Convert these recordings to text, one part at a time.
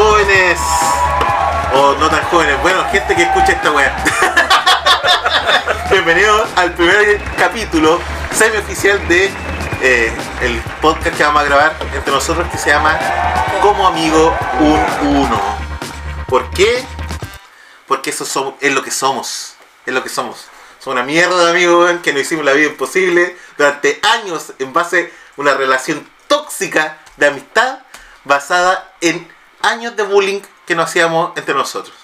jóvenes o no tan jóvenes, bueno, gente que escucha esta weá. Bienvenidos al primer capítulo semi-oficial de eh, el podcast que vamos a grabar entre nosotros que se llama Como Amigo un Uno. ¿Por qué? Porque eso es lo que somos. Es lo que somos. Somos una mierda de amigos que nos hicimos la vida imposible durante años en base a una relación tóxica de amistad basada en años de bullying que nos hacíamos entre nosotros.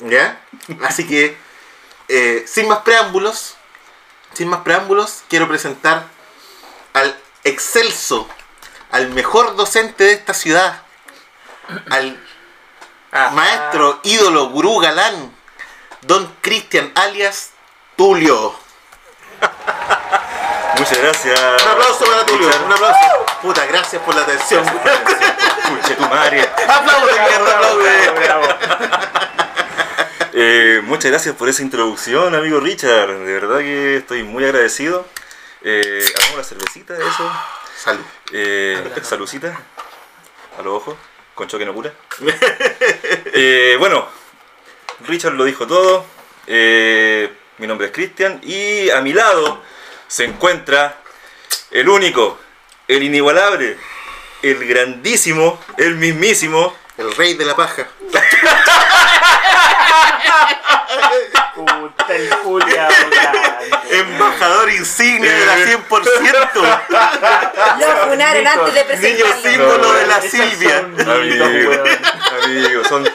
¿Ya? Así que, eh, sin más preámbulos, sin más preámbulos, quiero presentar al excelso, al mejor docente de esta ciudad, al maestro, ídolo, gurú, galán, don Cristian alias Tulio. Muchas gracias. Un aplauso para Tulio, un aplauso. Puta, gracias por la atención. Madre. aplaude, mierda, aplaude. Eh, muchas gracias por esa introducción, amigo Richard. De verdad que estoy muy agradecido. Eh, hagamos la cervecita, eso. Salud. Eh, salucita. A los ojos. Con choque no cura. Eh, bueno, Richard lo dijo todo. Eh, mi nombre es Cristian. Y a mi lado se encuentra el único, el inigualable, el grandísimo, el mismísimo. El rey de la paja. Puta el Julia. Embajador insignia de la 100%. Lo funaron antes de Niño presentarlo. símbolo de la Silvia. Amigo, amigo, son.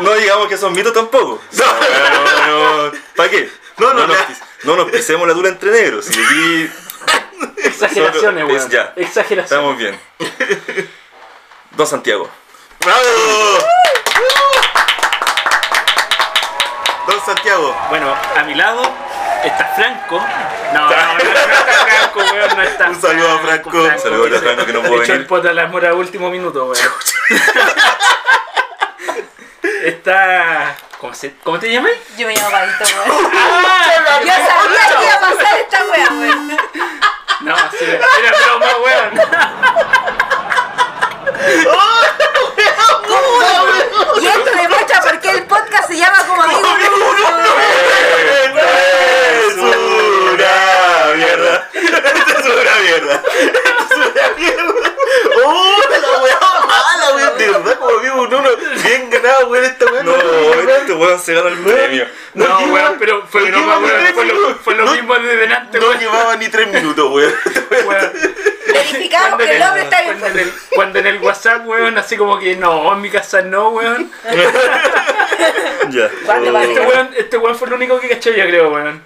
No digamos que son mitos tampoco. No, ¿Para qué? No, no, nos, ya. pis- no nos pisemos la dura entre negros. Y aquí Exageraciones, weón. ya. Exageraciones. estamos bien. Don Santiago. ¡Bravo! Don Santiago. Bueno, a mi lado está Franco. No, no, no, no está Franco, weón, no está. Un saludo a Franco. Un saludo a Franco que no pudo Echó el venir. poto a la mora a último minuto, weón. está. ¿Cómo, se, ¿Cómo te llamas? Yo me llamo Pablito, weón. ¡Ah! Yo sabía que iba a pasar esta wea, weón. No, sí, era broma, weón. Y esto demuestra por qué el podcast se llama como amigo. Es una mierda. Esto es una mierda. Es una mierda. ¡Oh, la weón! Verdad, como vivo un uno. Bien ganado, weón, esta weá. No, este weón se gana el premio. No, weón, pero fue no weón. Fue lo, minutos. fue lo No- mismo de delante, No weón. llevaba ni tres minutos, weón. Weón. Verificamos Cuando que en el hombre está bien. cuando en el, cuando en el WhatsApp, weón, así como que no, en mi casa no, weón. Ya. Oh. Este weón, este weón fue el único que cachó, yo creo, weón.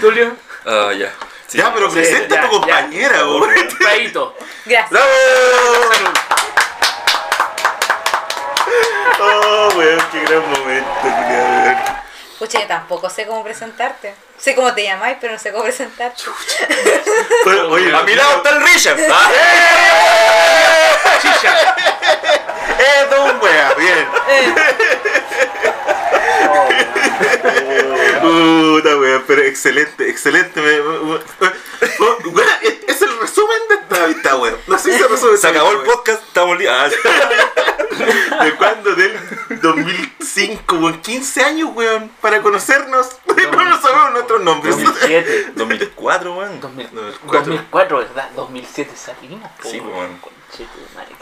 Tulio. Ah, ya. Sí. Ya, pero presenta a tu compañera, weón. Paito. Gracias. Oh, weón, qué gran momento, weón. Pucha, yo tampoco sé cómo presentarte. Sé cómo te llamáis, pero no sé cómo presentarte. Bueno, oye, A mi lado está el Richard. Ah. Chicha. ¡Eh, don wea! Bien. Puta wea, pero excelente, excelente. me- me- me- oh, wea, es- es el resumen de esta vista, weón. No sé si se resume. Se acabó el podcast, estamos li- Ah, ¿De cuándo? Del 2005, weón. 15 años, weón, para conocernos. No sabemos nuestros nombres. 2007. 2004, weón. 2000, No, cuatro. 2004, ¿verdad? 2007 salimos. Sí, weón. weón.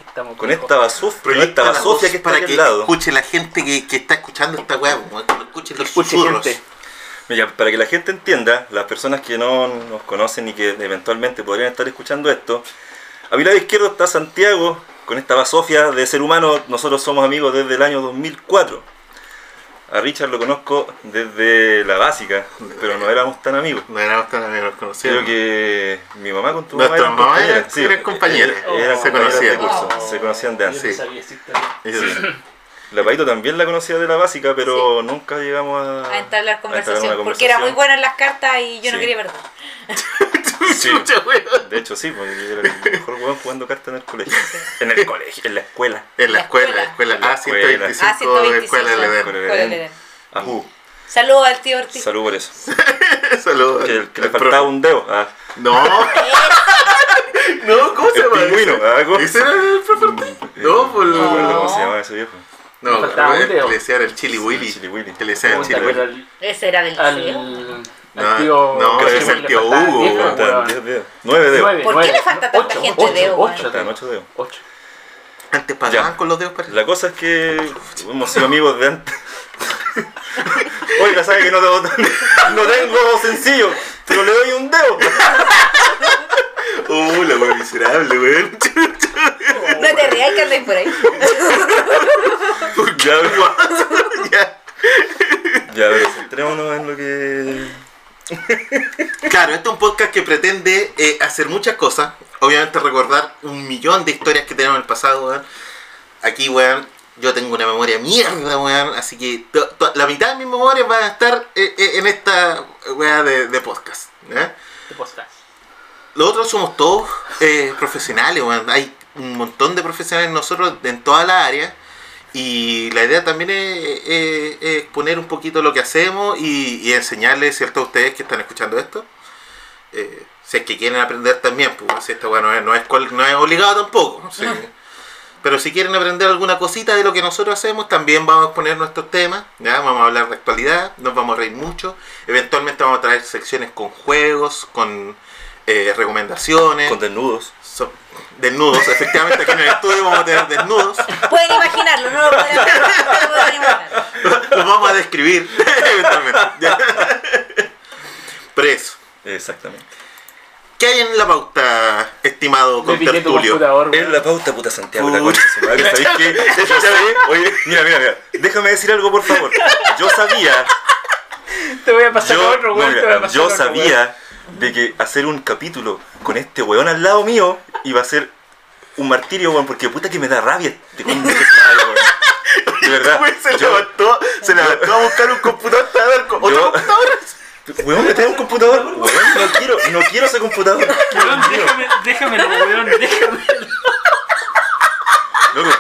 Estamos Con esta basofia, con Proyecta esta basofia que está para que lado. escuche la gente que, que está escuchando esta weá, weón, que escuchen los Escuche susurros. gente. Mira, para que la gente entienda, las personas que no nos conocen y que eventualmente podrían estar escuchando esto, a mi lado izquierdo está Santiago, con esta basofia de ser humano, nosotros somos amigos desde el año 2004. A Richard lo conozco desde la básica, pero no éramos tan amigos. No éramos tan amigos conocidos. Creo que mi mamá con tu mamá eran compañeras. eran compañeras. Eran Se conocían. curso, se conocían de Yo antes. Sí. Sí. La Paito también la conocía de la básica, pero nunca llegamos a, A entablar a conversación. una Porque era muy buena en las cartas y yo no Sí. quería perder. Sí. De hecho, sí, porque yo era el mejor weón jugando cartas en el colegio. En el colegio, en la escuela. En la La escuela, la escuela. escuela La escuela. A125 Ah, 125. de Escuela del Edén. Con el Escuela Edén. del Edén. Ajú. Saludos al tío Ortiz. Salud por eso. Saludos. Que, que le al faltaba profe. un dedo. Ah, No, no, ¿cómo se el llama? pingüino. ese? Ah. ¿Ese era el profe Ortiz? No, por no me acuerdo No. cómo se llama ese viejo. No, faltaba un que dedo. le decían el Chili Sí, Willy. Chili Willy. Que le decían el Chili Willy. al, Ese era del al, liceo. al No, tío. no, que ese es le el tío faltaban Hugo. Faltan weón. 10 dedos. 9 dedos. Nueve, ¿Por qué nueve, le falta tanta ocho, gente ocho, dedo, weón? ocho, Faltan 8 dedos. ocho. Antes pagaban con los dedos para La cosa es que hemos sido amigos de antes. Oiga, ¿sabe que no tengo, no tengo sencillo? Pero le doy un dedo. Uh, la weón miserable, weón. No te rías que andáis por ahí. Ya, Ya. ya, pero centrémonos en lo que. Claro, este es un podcast que pretende eh, hacer muchas cosas. Obviamente recordar un millón de historias que tenemos en el pasado, weón. Aquí, weón, yo tengo una memoria mierda, weón. Así que to- to- la mitad de mis memorias van a estar eh, eh, en esta weá de, de podcast. ¿Qué postás? Los otros somos todos eh, profesionales, weón. Hay un montón de profesionales nosotros en toda la área. Y la idea también es, es- es exponer un poquito lo que hacemos y, y enseñarles, ¿cierto? A ustedes que están escuchando esto. eh, si es que quieren aprender también, pues si esta weá no es, no, es, cual- no es obligado tampoco. sí. Pero si quieren aprender alguna cosita de lo que nosotros hacemos, también vamos a exponer nuestros temas. ¿ya? Vamos a hablar de actualidad, nos vamos a reír mucho. Eventualmente vamos a traer secciones con juegos, con eh, recomendaciones. Con desnudos. So- desnudos, efectivamente aquí en el estudio vamos a tener desnudos. Pueden imaginarlo, no lo pueden pero lo pueden imaginar. Los vamos a describir eventualmente. ¿ya? Pero eso. Exactamente. ¿Qué hay en la pauta, estimado contertulio? weón. la pauta puta Santiago, la concha de su madre. ¿Sabéis qué? Yo sabía- Oye, mira, mira, mira. Déjame decir algo, por favor. Yo sabía, Te voy a pasar yo, otro, no, a pasar yo sabía de que hacer un capítulo con este weón al lado mío iba a ser un martirio, weón, porque puta que me da rabia de su madre, weón. De verdad. Se, yo- levantó, se levantó a buscar un computador para ver con otro Yo- computador. Weón, me trae un computador. Weón, no quiero, no quiero ese computador. Weón, déjame, déjamelo, weón, déjamelo. Loco.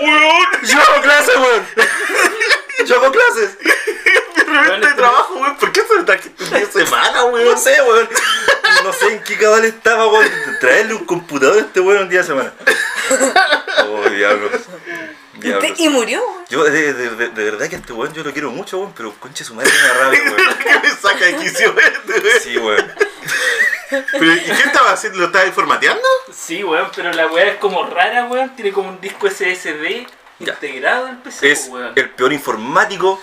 Weón, yo hago clases, weón. Yo hago clases. Realmente de trabajo, güey. ¿Por qué se día de semana, No güey? sé, weón. No sé en qué cabal estaba, weón. Traerle un computador a este weón un día de semana. Oh, diablos. Diablos. Y murió. weón. Yo, de, de, de, de verdad que a este weón yo lo quiero mucho, weón, pero conche su madre me rabia, weón. ¿Qué me saca de quicio este, güey? Sí, weón. Pero, ¿Y qué estaba haciendo? ¿Lo estaba formateando? Sí, weón, pero la weá es como rara, weón. Tiene como un disco SSD Ya. integrado al PC, Es weón. el peor informático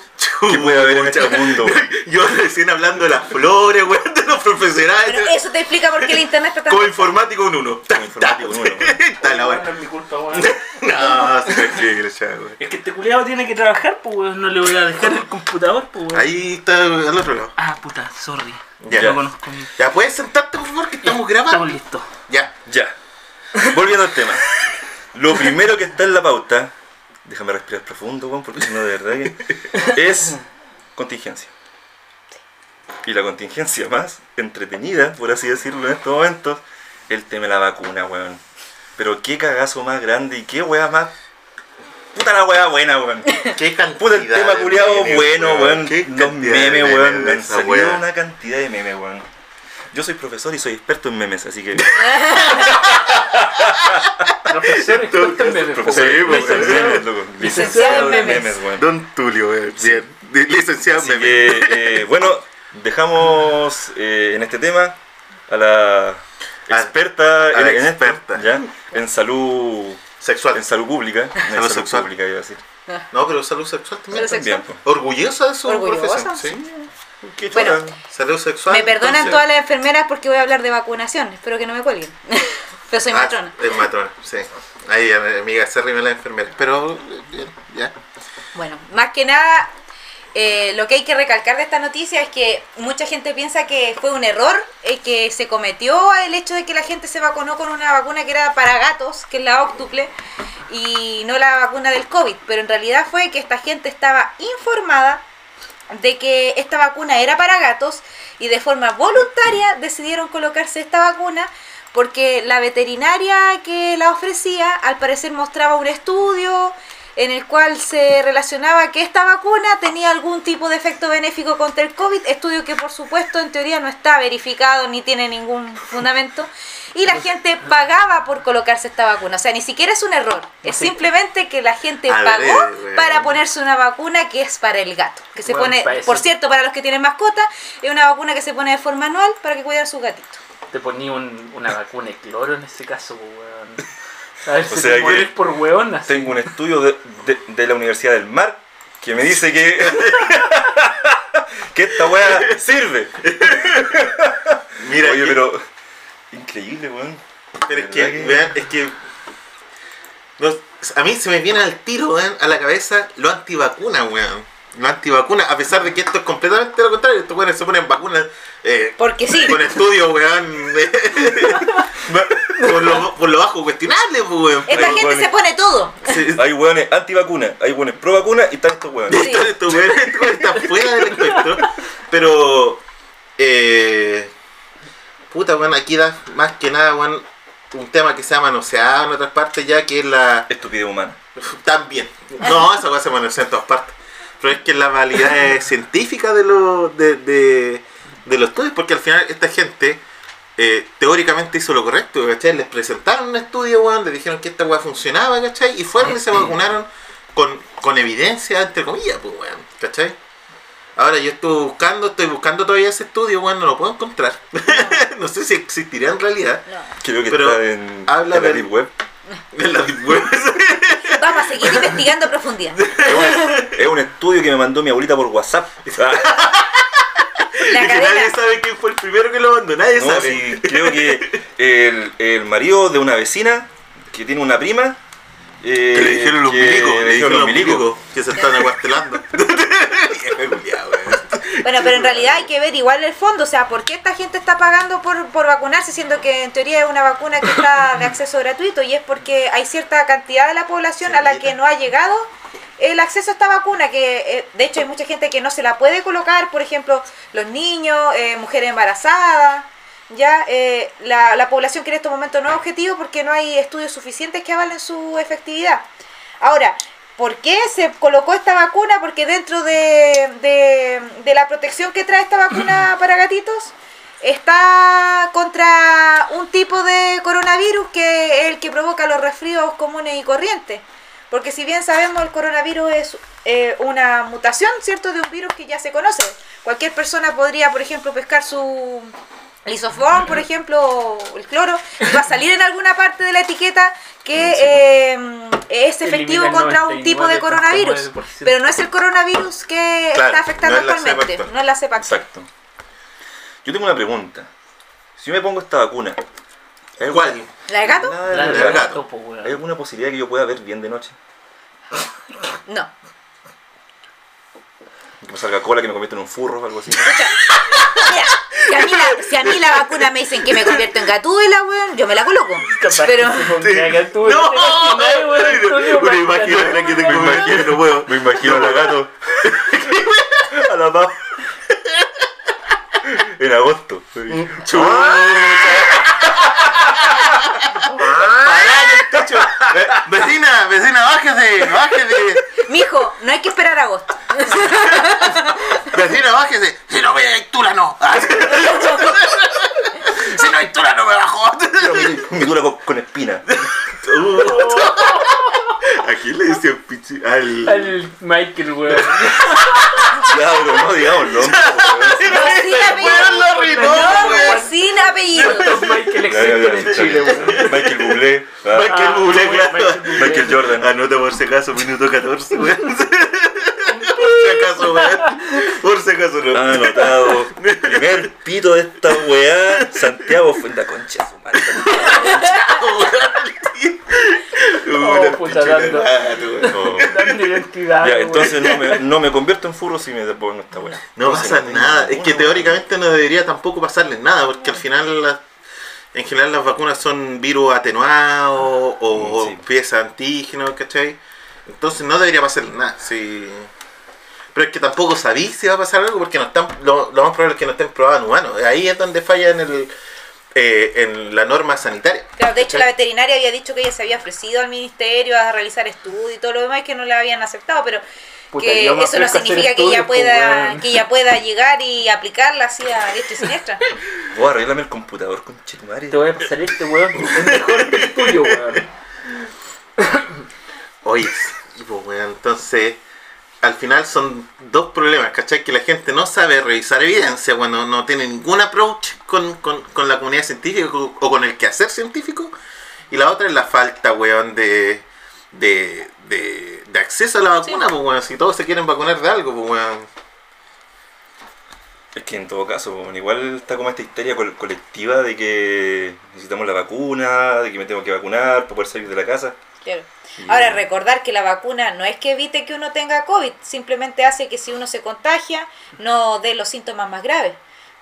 que puede haber en este mundo. weón. Yo recién hablando de las flores, güey, de los profesionales. Pero eso te explica por qué el internet está tan. Como informático un uno. Como informático un uno. Está la Weón, no es mi culpa, weón. No, se tranquilo, ya, güey. Es que este culiado tiene que trabajar, pues weón. No le voy a dejar el computador, pues weón. Ahí está al otro lado. Ah, puta, sorry. Ya. No conozco. Ya, ¿puedes sentarte, por favor, que estamos Estamos grabando? listos. Ya. Ya. Volviendo al tema. Lo primero que está en la pauta, déjame respirar profundo, weón, porque si no, de verdad que. Es contingencia. Y la contingencia más entretenida, por así decirlo en estos momentos, el tema de la vacuna, weón. Pero qué cagazo más grande y qué weá más. Puta la weá buena, weón. Qué cantidad. Puta el tema culiado bueno, weón. Los memes, weón. Me han salido una cantidad de memes, weón. Yo soy profesor y soy experto en memes, así que. Profesor experto en memes, Profesor, pues, en memes, loco. Licenciado en memes. weón. Don Tulio, weón. Bien. Licenciado en memes. eh, bueno, dejamos eh, en este tema a la experta, a la en, experta. ¿ya? en salud Sexual. en salud pública, en Salud salud, sexual. pública iba a decir. No, pero salud sexual también. Salud También, sexual. pues. Orgullosa de su Orgullosa, profesión. sí. Qué Bueno. Salud sexual. Me perdonan entonces- todas las enfermeras porque voy a hablar de vacunación. Espero que no me cuelguen. Pero soy Ah, matrona. Es matrona, sí. Ahí, amiga, se rime la enfermera. Pero, eh, bien, ya. Bueno, más que nada, eh, lo que hay que recalcar de esta noticia es que mucha gente piensa que fue un error eh, que se cometió el hecho de que la gente se vacunó con una vacuna que era para gatos, que es la óctuple, y no la vacuna del COVID. Pero en realidad fue que esta gente estaba informada de que esta vacuna era para gatos y de forma voluntaria decidieron colocarse esta vacuna porque la veterinaria que la ofrecía al parecer mostraba un estudio en el cual se relacionaba que esta vacuna tenía algún tipo de efecto benéfico contra el COVID, estudio que por supuesto en teoría no está verificado ni tiene ningún fundamento, y la gente pagaba por colocarse esta vacuna. O sea, ni siquiera es un error, es simplemente que la gente ver, pagó weón. para ponerse una vacuna que es para el gato, que se Bueno, pone, por cierto, para los que tienen mascota, es una vacuna que se pone de forma anual para que cuiden a sus gatitos. Te ponía un- una vacuna de cloro en ese caso, weón. A ver O si sea te que- mueres por así. Tengo un estudio de, de- de la Universidad del Mar que me dice que, que esta weá sirve. Mira, Oye, que- pero increíble, weón. Pero es que, vean, es que. no, a mí se me viene al tiro, weón, a la cabeza lo antivacuna, weón. Lo antivacuna, a pesar de que esto es completamente lo contrario. Estos weones se ponen vacunas eh, Porque sí. con estudios, weón. por, lo, por lo bajo cuestionable, pues, weón. Esta gente se pone todo. Sí, Hay weones antivacuna, hay weones pro vacuna y están estos weones. Sí. Estos- estos weones- estos weones están fuera del espectro. Pero. Eh, puta, weón, aquí da más que nada, weón, un tema que se ha manoseado en otras partes ya, que es la. Estupidez humana. También. No, esa cosa se manosea en todas partes. Pero es que la validez científica de, lo, de, de, de los estudios, porque al final esta gente eh, teóricamente hizo lo correcto, ¿cachai? Les presentaron un estudio, weón, les dijeron que esta weá funcionaba, ¿cachai? Y fueron y se vacunaron con, con evidencia, entre comillas, pues, weón, ¿cachai? Ahora yo estoy buscando, estoy buscando todavía ese estudio, weón, no lo puedo encontrar. no sé si existirá en realidad. No. Creo que Pero está en, habla en la Deep Web. En la deep web. Vamos a seguir investigando a profundidad. Es un, es un estudio que me mandó mi abuelita por WhatsApp. La que nadie sabe quién fue el primero que lo mandó, nadie no, sabe. sí, creo que el, el marido de una vecina que tiene una prima. eh, Que le dijeron los milicos, le dijeron los milicos. que se están weón. Bueno, pero en realidad hay que ver igual el fondo, o sea, ¿por qué esta gente está pagando por, por vacunarse siendo que en teoría es una vacuna que está de acceso gratuito? Y es porque hay cierta cantidad de la población a la que no ha llegado el acceso a esta vacuna, que eh, de hecho hay mucha gente que no se la puede colocar, por ejemplo, los niños, eh, mujeres embarazadas. Ya eh, la, la población que en estos momentos no es objetivo porque no hay estudios suficientes que avalen su efectividad. Ahora, ¿por qué se colocó esta vacuna? Porque dentro de, de- de la protección que trae esta vacuna para gatitos está contra un tipo de coronavirus que es el que provoca los resfríos comunes y corrientes. Porque si bien sabemos el coronavirus es eh, una mutación, ¿cierto? De un virus que ya se conoce. Cualquier persona podría, por ejemplo, pescar su lisoform, por ejemplo, o el cloro, y va a salir en alguna parte de la etiqueta que eh, es efectivo contra un tipo de coronavirus. 99,9%. Pero no es el coronavirus que Claro, está afectando no es actualmente, actual. no es la cepa actual. Exacto. Yo tengo una pregunta. Si yo me pongo esta vacuna, ¿hay ¿Cuál? alguna- ¿La de gato? La La de gato. po, weón. ¿Hay alguna posibilidad que yo pueda ver bien de noche? No. Que me salga cola, que me convierta en un furro o algo así. Mira, si a, mí la, si a mí la vacuna me dicen que me convierto en gatúbela, weón, yo me la coloco. Capaz Pero que se No, ¿te imaginas, weón, Antonio? imagen ahora que tengo Me imagino. no puedo. Me imagino a la gato. a la paz. En agosto. Pará en el Eh, Vecina, vecina, bájese, bájese. Mijo, no hay que esperar a agosto. Vecina, bájese. Si no me tula no. Si no hay tula no me bajo. Mi dura con, con espina. ¿A quién le decían pichi? Al. Al Michael, weón. Ya, bro, no digámoslo. Sin Weón, apellido. No, weón. sin apellido. ¿Cuántos Michael existen en Chile, weón? Michael Bublé. ah, Michael Ah, Bublé, Michael claro. Michael Jordan. Anota por si acaso, minuto 14, weón. Por si acaso, weón. Por si acaso, no. Anotado. Primer pito de esta weá. Santiago fue la concha de su madre. Una puta, pichula dando- identidad, Ya, entonces no me, no me convierto en furro si me pongo esta weá. No Entonces, pasa nada. Es que teóricamente no debería tampoco pasarles nada, porque al final, las- en general, las vacunas son virus atenuados o Mm, sí. piezas antígenos, ¿cachai? Entonces no debería pasarles nada. Sí. Pero es que tampoco sabéis si va a pasar algo porque no están, lo, lo más probable es que no estén probadas en humanos. Ahí es donde falla en el, eh, en la norma sanitaria. Claro, de hecho la veterinaria había dicho que ella se había ofrecido al ministerio a realizar estudios y todo lo demás y que no la habían aceptado, pero Puta, que eso no significa que ella pueda que ella pueda llegar y aplicarla así a diestra y siniestra. Voy a arreglarme el computador con Chetumare. Te voy a pasar este weón, es mejor que el tuyo, weón. Oye, sí, pues, weón, entonces, al final son dos problemas, ¿cachai? Que la gente no sabe revisar evidencia, bueno, no tiene ningún approach con, con, con la comunidad científica o, o con el quehacer científico. Y la otra es la falta, weón, de, de, de, de acceso a la vacuna, Sí. pues, weón. Si todos se quieren vacunar de algo, pues, weón. Es que en todo caso, bueno, igual está como esta histeria col- colectiva de que necesitamos la vacuna, de que me tengo que vacunar para poder salir de la casa. Claro. Y- Ahora, recordar que la vacuna no es que evite que uno tenga COVID, simplemente hace que si uno se contagia no dé los síntomas más graves.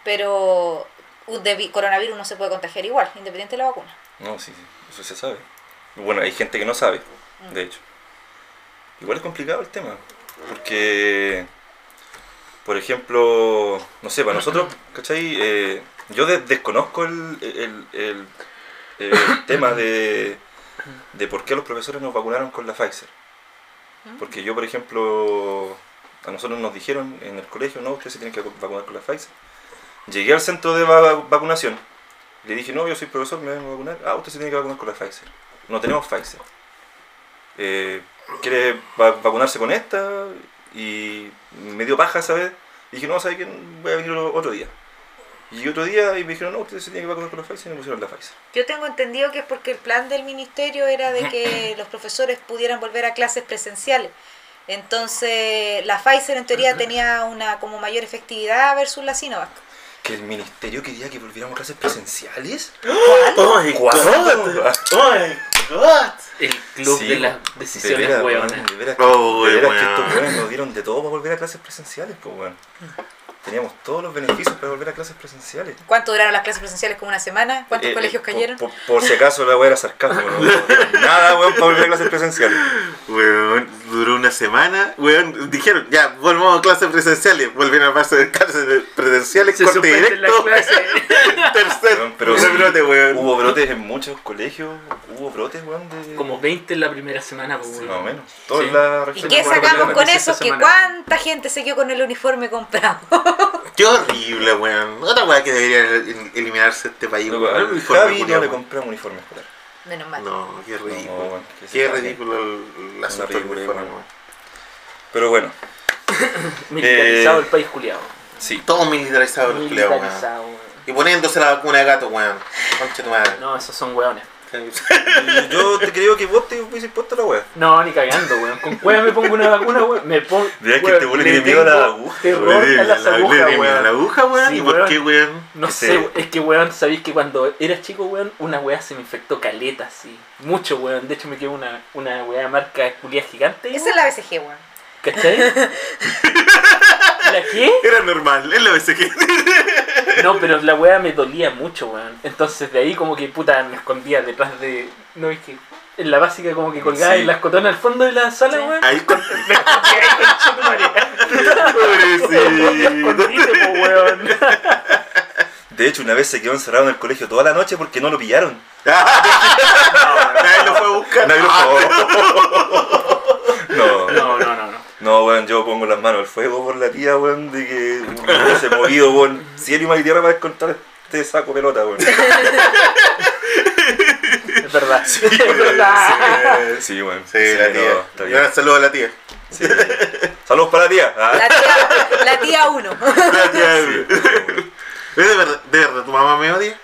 Pero un de vi- coronavirus no se puede contagiar igual, independiente de la vacuna. No, sí, sí, eso se sabe. Bueno, hay gente que no sabe, de hecho. Igual es complicado el tema, porque, por ejemplo, no sé, para nosotros, ¿cachai? Eh, yo de- desconozco el, el, el- el tema de, de por qué los profesores nos vacunaron con la Pfizer. Porque yo, por ejemplo, a nosotros nos dijeron en el colegio, no, ustedes se tienen que vacunar con la Pfizer. Llegué al centro de va- vacunación, le dije, no, yo soy profesor, me vengo a vacunar. Ah, usted se tiene que vacunar con la Pfizer. No tenemos Pfizer. Eh, ¿Quiere va- vacunarse con esta? Y me dio paja esa vez. Dije, no, ¿sabe qué? Voy a venir otro día. Y otro día y me dijeron, no, usted se tiene que vacunar con la Pfizer y me pusieron la Pfizer. Yo tengo entendido que es porque el plan del ministerio era de que los profesores pudieran volver a clases presenciales. Entonces, la Pfizer en teoría tenía una como mayor efectividad versus la Sinovac. ¿Que el ministerio quería que volviéramos a clases presenciales? ¡Oh, my ¿Cuándo? ¡Oh, my God! El club Sí, de las de decisiones veras, weonas. weón, De veras, Oh, de veras que estos nos dieron de todo para volver a clases presenciales, pues. Teníamos todos los beneficios para volver a clases presenciales. ¿Cuánto duraron las clases presenciales? ¿Como una semana? ¿Cuántos Eh, colegios eh, por- cayeron? Por, por si acaso la weá era sarcasmo, ¿no? Nada, weón, para volver a clases presenciales. Weón, duró una semana. Weón, dijeron, ya, volvamos a clases presenciales. Volvieron a pasar clases presenciales, Se corte directo. clases. Tercer Weón, pero sí, brote, weón. Hubo brotes en muchos colegios, hubo brotes, weón, de... Como 20 en la primera semana, pues, weón. Más o menos. Toda Sí. la ¿Y región. qué sacamos con eso? Que cuánta gente se quedó con el uniforme comprado. Qué horrible, weón. Otra weá que debería el- eliminarse este país. Loco, weón. al Uniforme Javi no le compramos uniforme escolar. Menos mal. No, qué ridículo. No, que qué ridículo el, el asunto del uniforme, weón. Pero bueno, Militarizado Eh, el país culiado. sí. Todo militarizado el culiao, weón. Militarizado, weón. Y poniéndose la vacuna de gato, weón. Concha tu madre. No, esos son weones. Yo te creo que vos te hubieses puesto la weá. No, ni cagando, weón. Con cueva me pongo una vacuna, weón. Me pongo. Mira que le tiene miedo a la aguja, Terror Weón, a las la- agujas, weón. la aguja, weón. Sí, ¿Y por weón. qué, weón? No sé, es que weón, sabéis que cuando era chico, weón, una weá se me infectó caleta, así. Mucho, weón. De hecho, me quedó una, una weá marca culia gigante. Esa es la BCG, weón. ¿Cachai? ¿La qué? Era normal, es la vez que. No, pero la weá me dolía mucho, weón. Entonces de ahí como que puta me escondía detrás de. No es que. En la básica como que colgaba Sí. en las cotonas al fondo de la sala, weón. Ahí con. Me escondía ahí con Pobrecito. Weón. De hecho, una vez se quedó encerrado en el colegio toda la noche porque no lo pillaron. Nadie lo fue a buscar. Nadie lo No, No, no, weón, yo pongo las manos al fuego por la tía, weón, de que hubiese movido, weón, cielo y mar y tierra para encontrar este saco pelota, weón. Es verdad. es verdad. Sí, weón. Sí, la no, tía. está bien. Un saludo a la tía. Sí. Saludos para la tía. Ah. La tía, la tía 1. La tía. Sí, weón. ¿De verdad, ¿De verdad tu mamá me odia?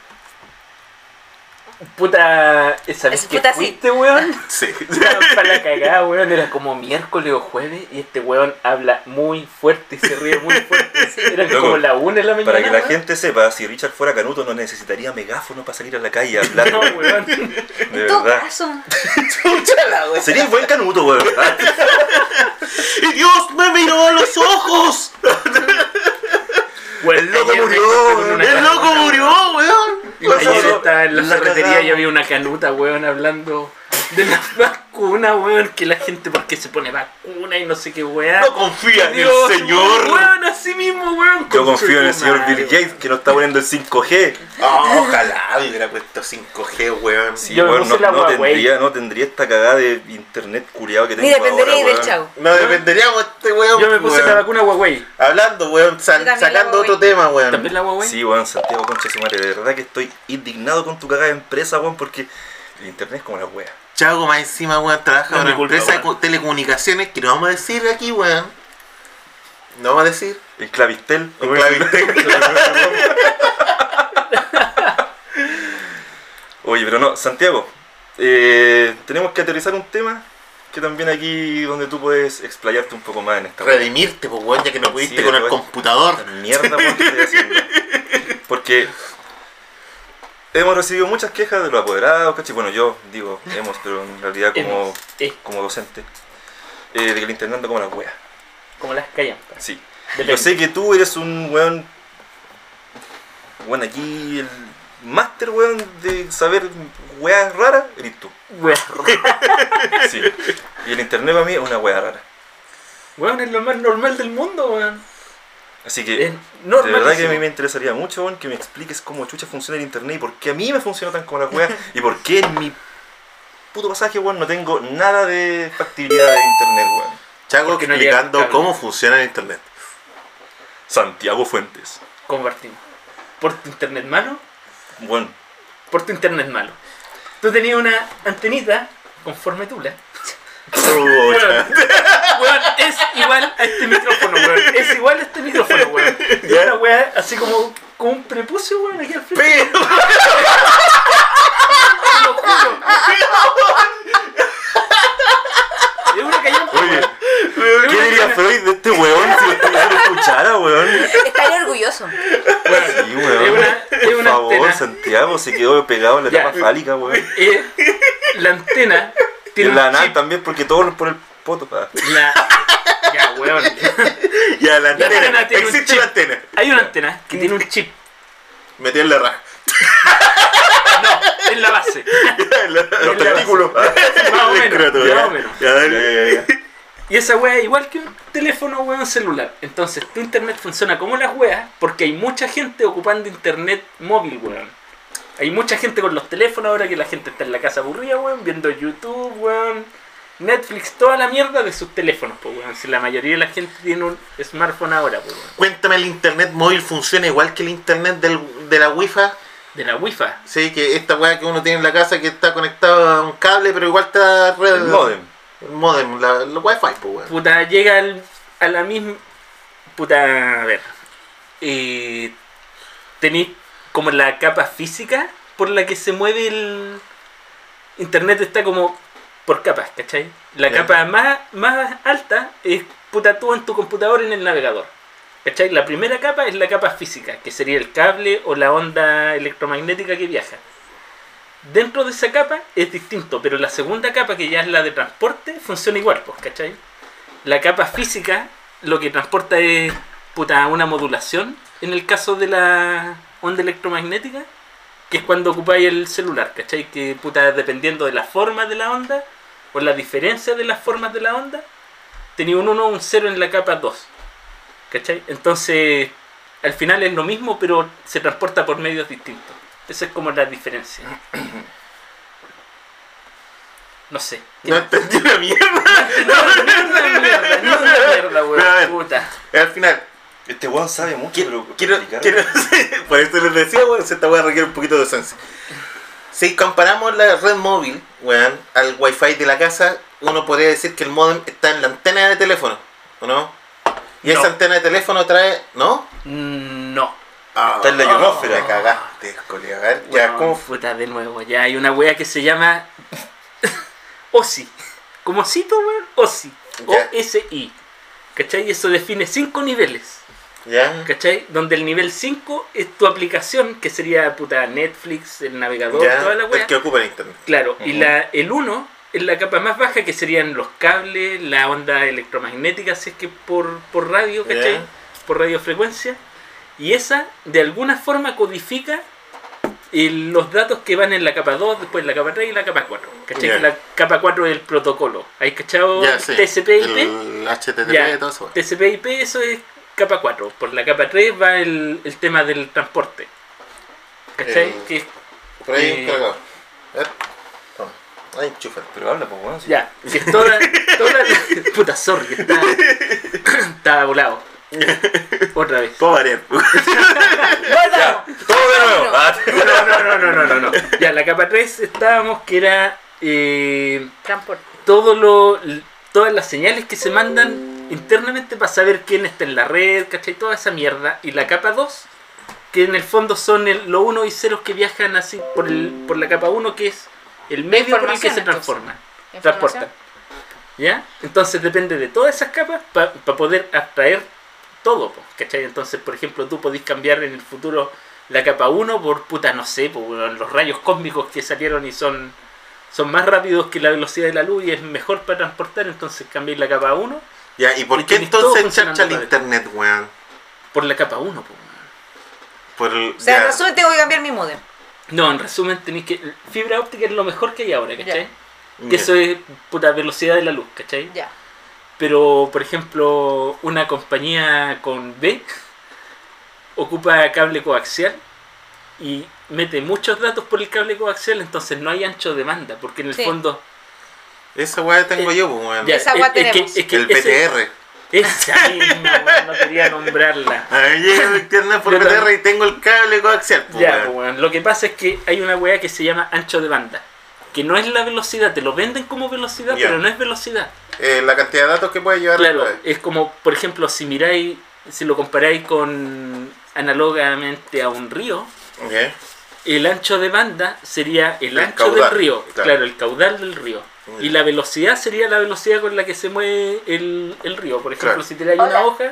Puta, esa vez Es que puta, sí. fuiste, weón. Sí. Para la cagada, weón, era como miércoles o jueves y este weón habla muy fuerte y se ríe muy fuerte. Era Loco, como la una de la mañana. Para que la weón. gente sepa, si Richard fuera canuto no necesitaría megáfono para salir a la calle a hablar. No, weón. weón. De En todo verdad. güey. Sería buen canuto, weón. ¡Y Dios me miró a los ojos! Weón, El loco murió, ¡El loco murió, estaba en la, La ferretería y había una canuta, weón, hablando de la vacuna, weón, que la gente porque se pone vacuna y no sé qué weón. No confía en el Señor. Weón, así mismo, weón. Yo confío en el señor Bill Gates que no está poniendo el 5G. Oh, ojalá hubiera puesto 5G, weón. Sí, Yo me weón, puse no, la no Huawei. tendría, no tendría esta cagada de internet curiado que tengo Ni dependería ahora, del weón. chavo. No dependeríamos de este weón. Yo me puse weón. la vacuna Huawei. Hablando, weón, sal- Yo también la sacando Huawei. otro tema, weón. ¿También la Huawei? Sí, weón, Santiago Concha de su madre, de verdad que estoy indignado con tu cagada de empresa, weón, porque el internet es como la wea. Chago más encima, weón, trabaja en una culpa, empresa de weón. telecomunicaciones que no vamos a decir aquí, weón. No vamos a decir. El Clavistel. En Clavistel. Oye, pero no, Santiago, eh, tenemos que aterrizar un tema que también aquí donde tú puedes explayarte un poco más en esta. Redimirte, pues, weón, ya que no pudiste Sí, con el computador. Mierda weón, que estoy haciendo. Porque hemos recibido muchas quejas de los apoderados, ¿cachai? Bueno, yo digo hemos, pero en realidad como, eh. como docente, eh, de que el internet anda como la wea. Como las callampas. Sí. Depende. Yo sé que tú eres un weón. Weón, aquí el máster, weón, de saber weas raras, eres tú. Weón, Sí. Y el internet para mí es una wea rara. weón, es lo más normal del mundo, weón. Así que, Es de verdad que a mí me interesaría mucho, que me expliques cómo chucha funciona el internet y por qué a mí me funciona tan como la wea y por qué en mi puto pasaje, weón, no tengo nada de factibilidad de internet, weón. Chago Porque no explicando cable. cómo funciona el internet. Santiago Fuentes. Compartimos. Por tu internet malo, Bueno, por tu internet malo. Tú tenías una antenita con forma de tula. Weón, weón, es igual a este micrófono, weón. Es igual a este micrófono, weón. Y una weá así como, como un prepucio, weón, aquí al frente. Pero, Te lo juro. Es una callampa. oye, Es ¿qué diría. Freud de este weón si lo escuchara, weón? Estaría orgulloso. Weón, Sí, weón. Es una, es Por una favor, antena. Santiago se quedó pegado en la Ya. tapa fálica, weón. Eh, la antena Y tiene en la un anal chip. también, porque todos por el poto. pa. La... Ya, weón. ya la antena. Existe la antena. Hay una antena que tiene un chip. Metí en la raja. No, en la base. Los la testículos. Más o menos, escroto, ya ya. más o menos. Ya, dale. Y esa wea es igual que un teléfono weón celular. Entonces tu internet funciona como las weas porque hay mucha gente ocupando internet móvil, weón. Hay mucha gente con los teléfonos ahora que la gente está en la casa aburrida, weón, viendo YouTube, weón. Netflix, toda la mierda de sus teléfonos, pues, weón. Si la mayoría de la gente tiene un smartphone ahora, pues, weón. Cuéntame, el internet móvil funciona igual que el internet del, de la Wi-Fi. De la Wi-Fi. Sí, que esta weá que uno tiene en la casa que está conectado a un cable, pero igual está red. El modem. El modem, la, la Wi-Fi, pues weón. Puta, llega al- a la misma. Puta, a ver. Eh, tenéis como la capa física por la que se mueve el. Internet está como por capas, ¿cachai? La capa más, más alta es puta tú en tu computador en el navegador. ¿Cachai? La primera capa es la capa física, que sería el cable o la onda electromagnética que viaja. Dentro de esa capa es distinto, pero la segunda capa, que ya es la de transporte, funciona igual, pues, ¿cachai? La capa física lo que transporta es puta, una modulación en el caso de la onda electromagnética, que es cuando ocupáis el celular, ¿cachai? Que puta, dependiendo de la forma de la onda o la diferencia de las formas de la onda, tenía un 1 o un 0 en la capa 2, ¿cachai? Entonces, al final es lo mismo, pero se transporta por medios distintos. Esa es como la diferencia. No sé. No entendí una mierda. No, mierda, mierda, no es mierda, weón. Al final, Este weón sabe mucho, quiero, pero. quiero, quiero- por eso les decía, weón, si esta weá requiere un poquito de esencia. Si comparamos la red móvil, weón, al wifi de la casa, uno podría decir que el modem está en la antena de teléfono, ¿o no? Y No. esa antena de teléfono trae, ¿no? Mm, No. Está en la ionosfera. Me cagaste, colega. A ver, ya, Weón, ¿cómo Puta, de nuevo. Ya hay una wea que se llama OSI. Como cito, weón, OSI. O-S-I. ¿Cachai? Eso define cinco niveles. ¿Ya? ¿Cachai? Donde el nivel 5 es tu aplicación, que sería puta Netflix, el navegador, ¿Ya? toda la wea. El que ocupa el internet. Claro, y Ujú. la, el 1 es la capa más baja, que serían los cables, la onda electromagnética, si es que por, por radio, ¿cachai? Ya. Por radiofrecuencia. Y esa, de alguna forma, codifica eh, los datos que van en la capa 2, después la capa 3 y la capa 4. ¿Cachai? Ya. Que la capa 4 es el protocolo. ¿Hay cachado Ya, sí. TCP/IP? El HTTP Ya. y todo eso. TCP/IP, eso es capa 4. Por la capa 3 va el, el tema del transporte. ¿Cachai? Eh, Que Por ahí Eh. un cargador. A ver. Toma. Ahí enchufa. Pero habla, pues, weón. sí. ya, que es toda, toda la- Puta, sorry, que estaba, estaba volado. Otra vez. Puedo variar. Ya, todo de nuevo. No, no, no, no, no, no, no. Ya, la capa 3 estábamos que era eh, Transporte. todo lo, todas las señales que se mandan internamente para saber quién está en la red, ¿cachai? Toda esa mierda. Y la capa 2, que en el fondo son el, los 1 y 0 que viajan así por, el, por la capa 1, que es el medio por el que se transforma, transportan. ¿Ya? Entonces depende de todas esas capas para poder abstraer todo, ¿cachai? Entonces, por ejemplo, tú podés cambiar en el futuro la capa 1 por puta, no sé, por los rayos cósmicos que salieron y son, son más rápidos que la velocidad de la luz y es mejor para transportar, entonces cambiáis la capa 1 Ya, ¿y por Y qué entonces charcha el internet, weón? por la capa 1. po. Por el, O sea, en resumen tengo que cambiar mi modem. No, en resumen tenéis que... Fibra óptica es lo mejor que hay ahora, ¿cachai? Ya. Que eso es puta velocidad de la luz, ¿cachai? Ya. Pero, por ejemplo, una compañía con B ocupa cable coaxial y mete muchos datos por el cable coaxial, entonces no hay ancho de banda, porque en el Sí. fondo... Esa weá tengo Eh, yo, pues, Esa weá es- es que- tenemos. es que el ese- PTR. Esa misma, weón, no quería nombrarla. A llega el internet por Yo PTR y tengo el cable coaxial, pues, Ya, weón. pues, weón, lo que pasa es que hay una weá que se llama ancho de banda, que no es la velocidad, te lo venden como velocidad, pero no es velocidad. Eh, la cantidad de datos que puede llevar Claro, es como, por ejemplo, si miráis, si lo comparáis con análogamente a un río, el ancho de banda sería el, El ancho caudal, del río, claro. claro. el caudal del río. Y la velocidad sería la velocidad con la que se mueve el, el río. Por ejemplo, Claro. si tiráis Hola. una hoja.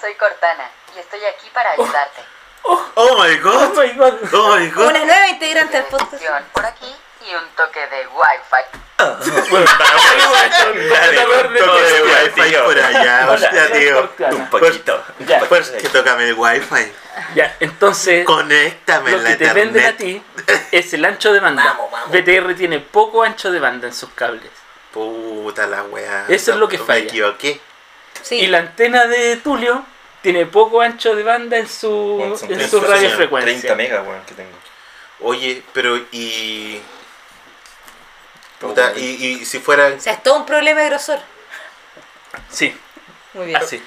Soy Cortana y estoy aquí para ayudarte. Oh my god. ¡Oh my god! Oh my god. Una nueva integrante del podcast. Por aquí y un toque de wifi. Bueno, Dale, un toque de wifi por allá, Hola, hostia, soy tío. Cortana. Un poquito. Ya. Pues que tócame el wifi. Ya, entonces. Conéctame lo la que te venden a ti es el ancho de banda. Vamos, vamos. BTR tiene poco ancho de banda en sus cables. Puta la weá. Eso es lo que Me falla. equivoqué. Sí. Y la antena de Tulio tiene poco ancho de banda en su, Bueno, en su radiofrecuencia. 30 megas, weón, que tengo. Oye, pero y. Puta, y, y si fueran. O sea, es todo un problema de grosor. Sí, Muy bien. así.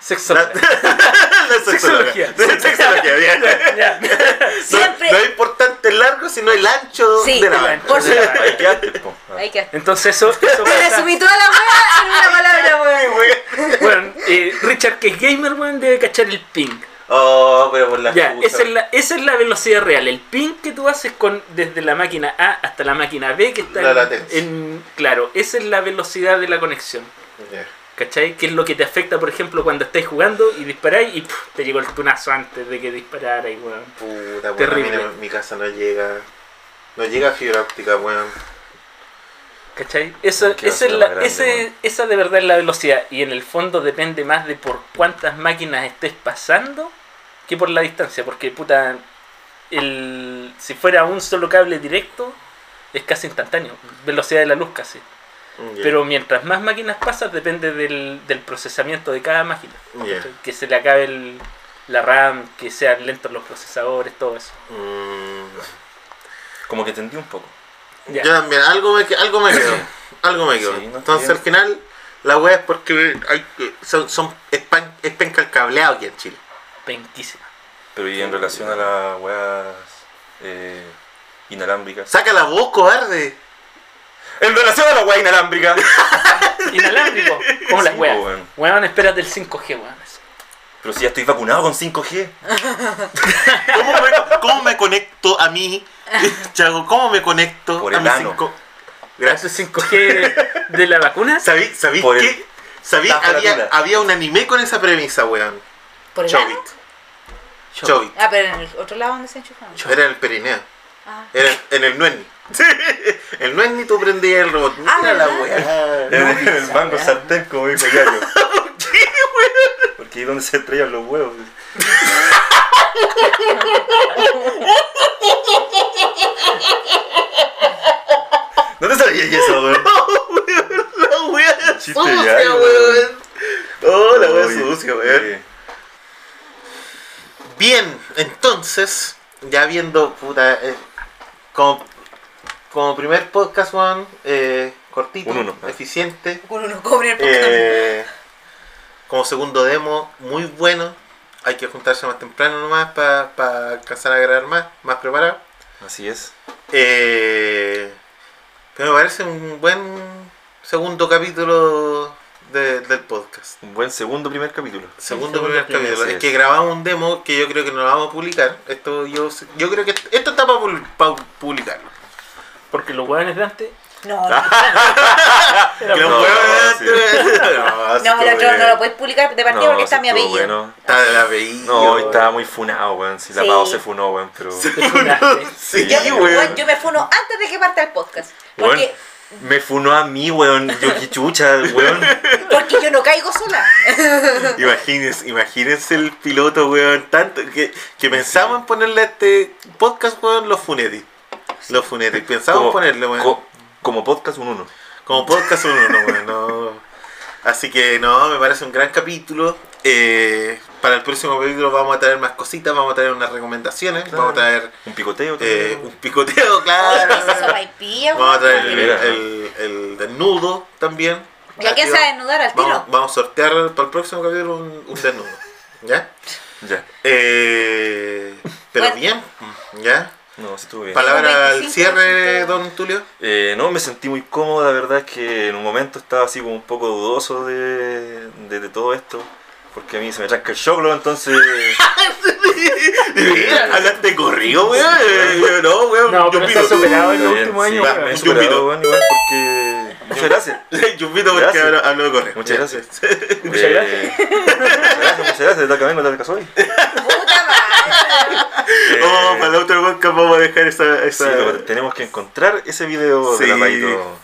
Sexología. La Sexología. La sexología, bien. Ya. Siempre. No, no es importante el largo, sino el ancho Sí, de la ancho Por supuesto. Entonces eso, eso Me resumí toda la wea en una palabra, weón. Bueno, eh, Richard, que es gamer, weón, debe cachar el ping. Oh, pero por la Ya, esa es, la, esa es la velocidad real. El ping que tú haces con desde la máquina A hasta la máquina B que está La en- en, Claro, esa es la velocidad de la conexión. Ya. ¿Cachai? Que es lo que te afecta, por ejemplo, cuando estáis jugando y disparáis y te llegó el tunazo antes de que disparara y weón. Puta, weón, Terrible. a mí no- mi casa no llega. No llega fibra óptica, weón. ¿Cachai? Eso, Qué esa, es la- grande, ese- esa de verdad es la velocidad. Y en el fondo depende más de por cuántas máquinas estés pasando que por la distancia. Porque, puta, el, si fuera un solo cable directo, es casi instantáneo. Velocidad de la luz casi. Pero mientras más máquinas pasas, depende del, del procesamiento de cada máquina. Que se le acabe el- la RAM, que sean lentos los procesadores, todo eso. Mm, Como que entendí un poco. Ya. Yo también, algo me, algo me quedó. algo me quedó. Sí, no, está Entonces bien. al final, la wea es porque hay, son, son es, pan- es penca el cableado aquí en Chile. Penquísima. Pero y en relación a las weas eh, inalámbricas. Saca la voz, cobarde. En relación a la wea inalámbrica. Inalámbrico, como las weas. weón. Weón, espérate el 5G, weón. Pero si ya estoy vacunado con 5G. ¿Cómo me, cómo me conecto a mí? Chago, ¿cómo me conecto Por a el mi ano. 5? Gracias Gracias. 5G de la vacuna. ¿Sabí, sabí Por el- qué? ¿Sabí? la Había, farándula. había un anime con esa premisa, weón. ¿Por el Chobit. ano? Chobit. Ah, pero en el otro lado donde se enchufaron. Era el perineo. Ah. Era en el Nuenni. El Nuenni tú prendías el robot. Mira Ah, la weá. En el mango sartén, como dijo Yayo. Porque ahí es donde se estrellan los huevos. ¿No te sabías eso, weón? La weá Chiste sucia, weón. Oh, la weá Oye, sucia, weón. Bien, entonces, ya viendo, puta, eh, como, como primer podcast, Juan, eh, cortito, Un uno, ah. eficiente. Con uno cobre el podcast. Eh, como segundo demo, muy bueno. Hay que juntarse más temprano nomás para alcanzar a grabar más, más preparado. Así es. Eh, pero me parece un buen segundo capítulo de- del podcast. Un buen segundo primer capítulo. Segundo segundo primer primer, capítulo. Es es. que grabamos un demo que yo creo que no lo vamos a publicar. Esto yo yo creo que esto está para publicarlo. Porque los hueones de antes. No, no, Era Que los no. No, no, el no lo puedes publicar de partida porque está mi apellido. bueno. Está del apellido. No, estaba muy funado, weón. Si la. Pau se funó, weón, pero. Funaste. Sí, Yo, weón. bueno, yo me funo antes de que parta el podcast. Porque, Weón, me funó a mí, weón. Yo qué chucha, weón. porque yo no caigo sola. Imagínense, imagínense el piloto, weón, tanto que, que pensamos en ponerle a este podcast, weón, los Los Funetti, pensamos en ponerle, weón. co- como podcast un uno. Como podcast uno, no, weón, no. Así que no, me parece un gran capítulo. Eh, para el próximo capítulo vamos a traer más cositas, vamos a traer unas recomendaciones, vamos a traer Un picoteo eh, también. un picoteo, claro. Vamos a traer el, Mira. el, el desnudo también. ¿Y a quién Aquí se va a desnudar al Vamos, tiro? vamos a sortear para el próximo capítulo un, un desnudo. ¿Ya? Ya. Eh, pero Bueno. bien, ¿ya? No, estuvo bien. Palabra al 25%. cierre, don Tulio. Eh, no, me sentí muy cómodo, la verdad es que en un momento estaba así como un poco dudoso de, de, de todo esto. Porque a mí se me tranca el choclo, entonces... Hablaste corrido, weón. No, weón. No, pero está superado en los últimos años. me he superado, weón, igual, porque... Muchas gracias. Yumpito porque Gracias. hablo, hablo de correo. Muchas gracias. Muchas Eh, gracias. muchas gracias, muchas gracias. Vengo, de acá soy. Puta Oh, para el otro podcast vamos a dejar esa. sí, esa... pero tenemos que encontrar ese video Sí. de la Paito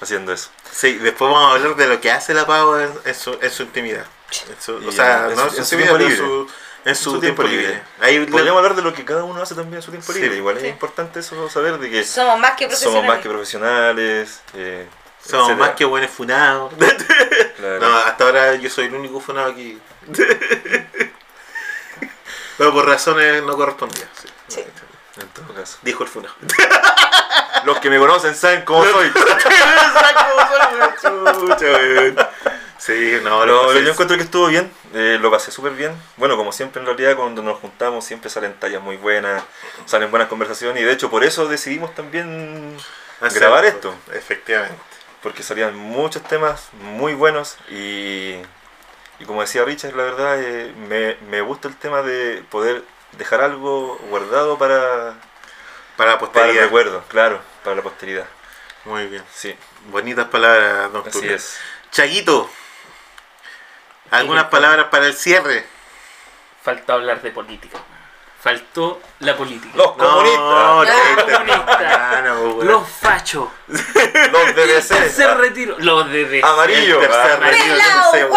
haciendo eso. Sí, después vamos a hablar de lo que hace la Pau en, en su, en su intimidad. En su- o sea, en no en su- en su intimidad, tiempo pero en libre. su, en su su tiempo, tiempo libre. libre. Ahí le- Podríamos hablar de lo que cada uno hace también en su tiempo Sí. libre. Igual Sí. es importante eso saber de que Somos más que profesionales. somos más que profesionales. Eh, somos etcétera. más que buenos funados. Claro. No, hasta ahora yo soy el único funado aquí. Pero por razones no correspondidas. sí. Sí. En todo caso. Dijo el funado. Los que me conocen saben cómo soy. Chucha, weón. Sí, no, lo yo encuentro que estuvo bien, eh, lo pasé súper bien. Bueno, como siempre en realidad cuando nos juntamos siempre salen tallas muy buenas, salen buenas conversaciones y de hecho por eso decidimos también grabar esto, Efectivamente. porque salían muchos temas muy buenos y, y como decía Richard, la verdad eh, me, me gusta el tema de poder dejar algo guardado para, Para la para el posteridad. recuerdo, claro, para la posteridad. Muy bien. Sí, Bonitas palabras, don así es. Chaguito, algunas palabras para el cierre. Faltó hablar de política. Faltó la política. Los comunistas, chiste, comunista. bacana, po, weón. Los fachos. los Tercer DDC, retiro. Los de amarillo, El tercer ah, retiro.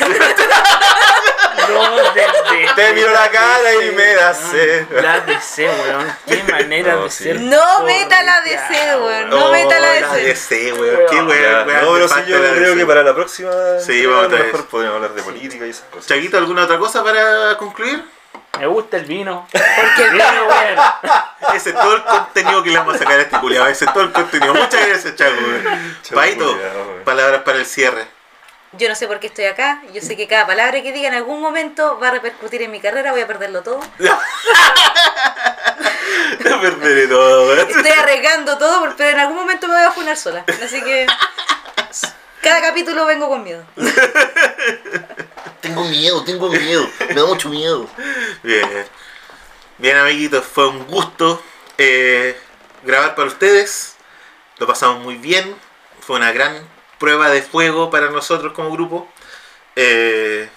¡Pelao, Yo no sé, guatones! Los de Te miro la cara y me da sed. La DC, weón. Qué manera No, de sí. ser. No meta la DC, weón. No meta la la DC. DC, weón. Qué weón, no, pero sí, yo la creo que para la próxima Sí, vamos a mejor podríamos hablar de política y esas cosas. Chaguito, ¿alguna otra cosa para concluir? Me gusta el vino. Porque el vino, weón. Ese es todo el contenido que le vamos a sacar a este culiado. Ese es todo el contenido. Muchas gracias. Chau, Paito, palabras para el cierre. Yo no sé por qué estoy acá. Yo sé que cada palabra que diga en algún momento va a repercutir en mi carrera. Voy a perderlo todo. No perderé todo. Estoy arriesgando todo, pero en algún momento me voy a funar sola. Así que cada capítulo vengo con miedo. Tengo miedo, tengo miedo. Me da mucho miedo. Bien. Bien, amiguitos, fue un gusto eh, grabar para ustedes. Lo pasamos muy bien. Fue una gran prueba de fuego para nosotros como grupo. Eh,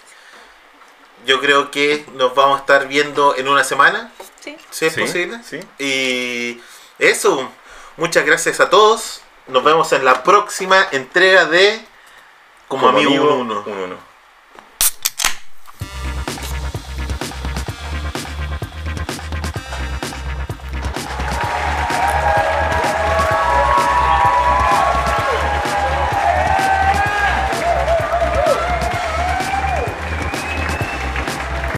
yo creo que nos vamos a estar viendo en una semana, Sí. si es Sí, posible. sí. Y eso, muchas gracias a todos. Nos vemos en la próxima entrega de Como, Amigo 1. un uno.